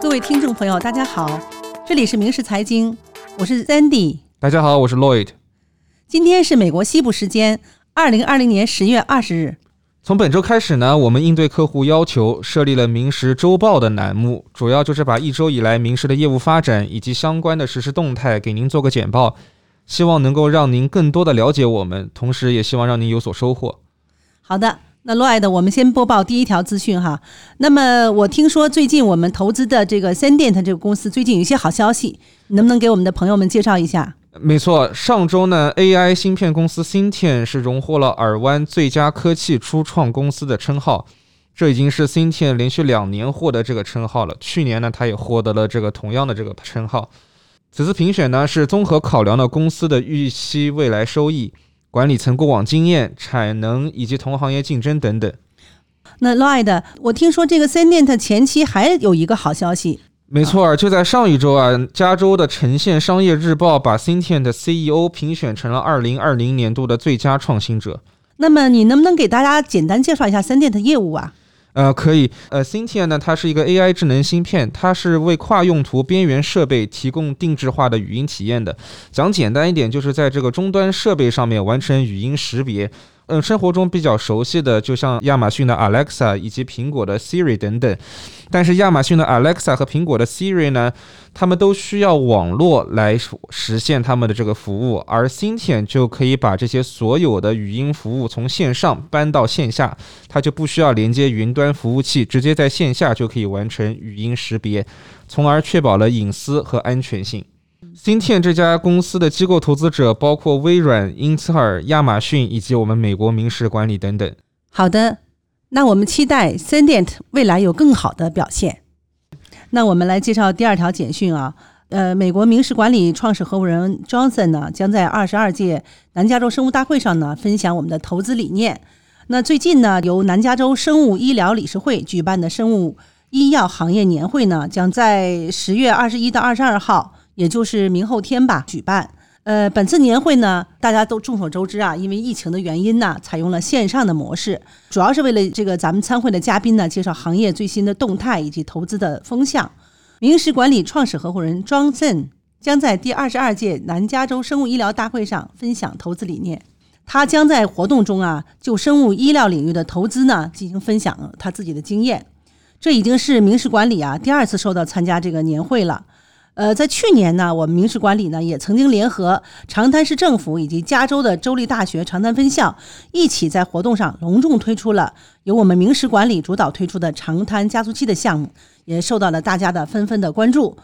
各位听众朋友，大家好，这里是明世财经，我是 Sandy。大家好，我是 Lloyd。今天是美国西部时间二零二零年十月二十日。从本周开始呢，我们应对客户要求，设立了《明时周报》的栏目，主要就是把一周以来明时的业务发展以及相关的实时动态给您做个简报，希望能够让您更多的了解我们，同时也希望让您有所收获。好的，那 Lloyd，我们先播报第一条资讯哈。那么我听说最近我们投资的这个 Sendent 这个公司最近有一些好消息，能不能给我们的朋友们介绍一下？没错，上周呢，AI 芯片公司 Cintian 是荣获了耳湾最佳科技初创公司的称号，这已经是 Cintian 连续两年获得这个称号了。去年呢，他也获得了这个同样的这个称号。此次评选呢，是综合考量了公司的预期未来收益、管理层过往经验、产能以及同行业竞争等等。那 Lloyd，我听说这个 Sendent 前期还有一个好消息。没错，就在上一周啊，加州的城县商业日报把 Cintian 的 CEO 评选成了2020年度的最佳创新者。那么你能不能给大家简单介绍一下 Sendent 的业务啊？呃，可以。呃，Cynthia 呢，它是一个 AI 智能芯片，它是为跨用途边缘设备提供定制化的语音体验的。讲简单一点，就是在这个终端设备上面完成语音识别。嗯，生活中比较熟悉的，就像亚马逊的 Alexa 以及苹果的 Siri 等等。但是亚马逊的 Alexa 和苹果的 Siri 呢，他们都需要网络来实现他们的这个服务，而 Cintian 就可以把这些所有的语音服务从线上搬到线下，它就不需要连接云端服务器，直接在线下就可以完成语音识别，从而确保了隐私和安全性。Cintian 这家公司的机构投资者包括微软、英特尔、亚马逊以及我们美国明石管理等等。好的，那我们期待 Sendent 未来有更好的表现。那我们来介绍第二条简讯啊，呃，美国明石管理创始合伙人 Johnson 呢，将在二十二届南加州生物大会上呢分享我们的投资理念。那最近呢，由南加州生物医疗理事会举办的生物医药行业年会呢，将在十月二十一到二十二号。也就是明后天吧举办。呃，本次年会呢，大家都众所周知啊，因为疫情的原因呢，采用了线上的模式，主要是为了这个咱们参会的嘉宾呢，介绍行业最新的动态以及投资的风向。明石管理创始合伙人庄森将在第二十二届南加州生物医疗大会上分享投资理念。他将在活动中啊，就生物医疗领域的投资呢进行分享他自己的经验。这已经是明石管理啊第二次受到参加这个年会了。呃，在去年呢，我们明石管理呢也曾经联合长滩市政府以及加州的州立大学长滩分校，一起在活动上隆重推出了由我们明石管理主导推出的长滩加速器的项目，也受到了大家的纷纷的关注。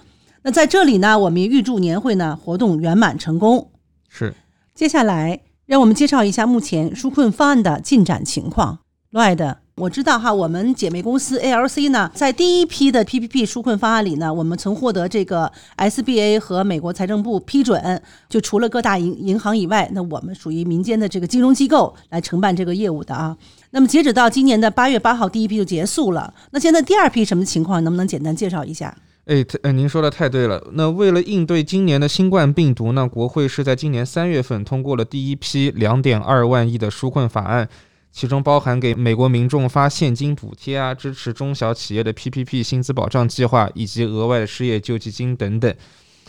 那在这里呢，我们也预祝年会呢活动圆满成功。是，接下来让我们介绍一下目前纾困方案的进展情况。Lloyd。我知道哈，我们姐妹公司 ALC 呢，在第一批的 PPP 纾困方案里呢，我们曾获得这个 SBA 和美国财政部批准。就除了各大银银行以外，那我们属于民间的这个金融机构来承办这个业务的啊。那么截止到今年的八月八号，第一批就结束了。那现在第二批什么情况？能不能简单介绍一下？哎，呃，您说的太对了。那为了应对今年的新冠病毒呢，国会是在今年三月份通过了第一批两点二万亿的纾困法案。其中包含给美国民众发现金补贴啊，支持中小企业的 PPP 薪资保障计划，以及额外的失业救济金等等。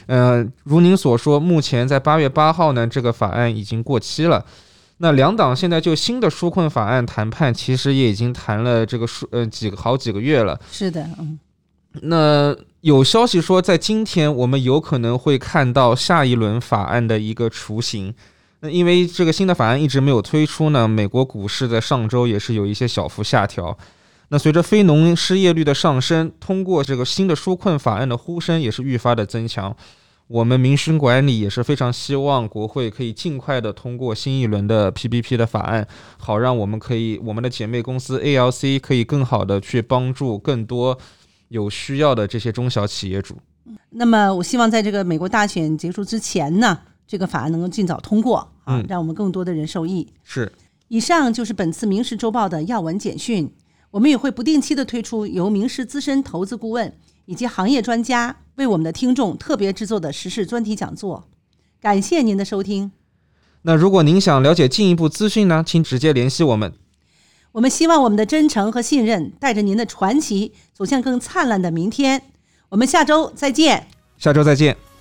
呃，如您所说，目前在八月八号呢，这个法案已经过期了。那两党现在就新的纾困法案谈判，其实也已经谈了这个数呃几个好几个月了。是的，嗯。那有消息说，在今天我们有可能会看到下一轮法案的一个雏形。那因为这个新的法案一直没有推出呢，美国股市在上周也是有一些小幅下调。那随着非农失业率的上升，通过这个新的纾困法案的呼声也是愈发的增强。我们民生管理也是非常希望国会可以尽快的通过新一轮的 PPP 的法案，好让我们可以我们的姐妹公司 ALC 可以更好的去帮助更多有需要的这些中小企业主。那么我希望在这个美国大选结束之前呢。这个法案能够尽早通过啊，让我们更多的人受益。是，以上就是本次《明时周报》的要闻简讯。我们也会不定期的推出由明时资深投资顾问以及行业专家为我们的听众特别制作的时事专题讲座。感谢您的收听。那如果您想了解进一步资讯呢，请直接联系我们。我们希望我们的真诚和信任带着您的传奇走向更灿烂的明天。我们下周再见。下周再见。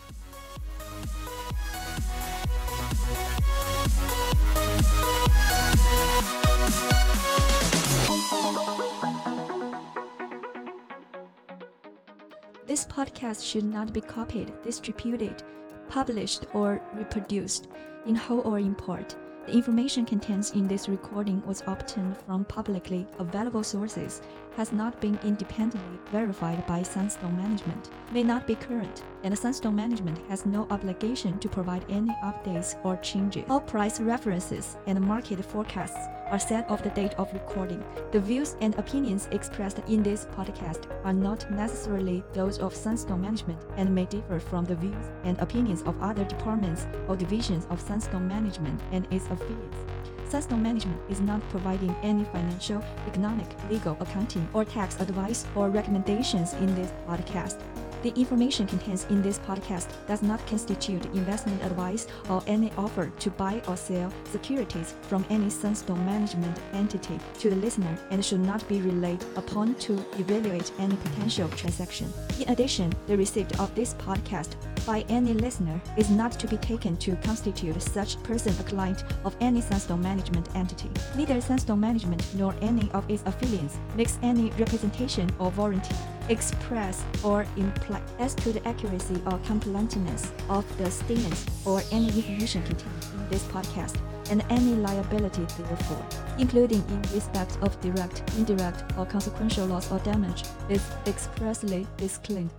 Podcast should not be copied, distributed, published, or reproduced in whole or in part. The information contained in this recording was obtained from publicly available sources, has not been independently verified by Sunstone Management, may not be current, and Sunstone Management has no obligation to provide any updates or changes. All price references and market forecasts are set of the date of recording. The views and opinions expressed in this podcast are not necessarily those of Sunstone Management and may differ from the views and opinions of other departments or divisions of Sunstone Management and its affiliates. Sunstone Management is not providing any financial, economic, legal, accounting, or tax advice or recommendations in this podcast. The information contained in this podcast does not constitute investment advice or any offer to buy or sell securities from any Sunstone Management entity to the listener and should not be relied upon to evaluate any potential transaction. In addition, the receipt of this podcast by any listener is not to be taken to constitute such person a client of any Sunstone Management entity. Neither Sunstone Management nor any of its affiliates makes any representation or warranty express or imply as to the accuracy or completeness of the statements or any information contained in this podcast and any liability therefore, including in respect of direct, indirect, or consequential loss or damage, is expressly disclaimed.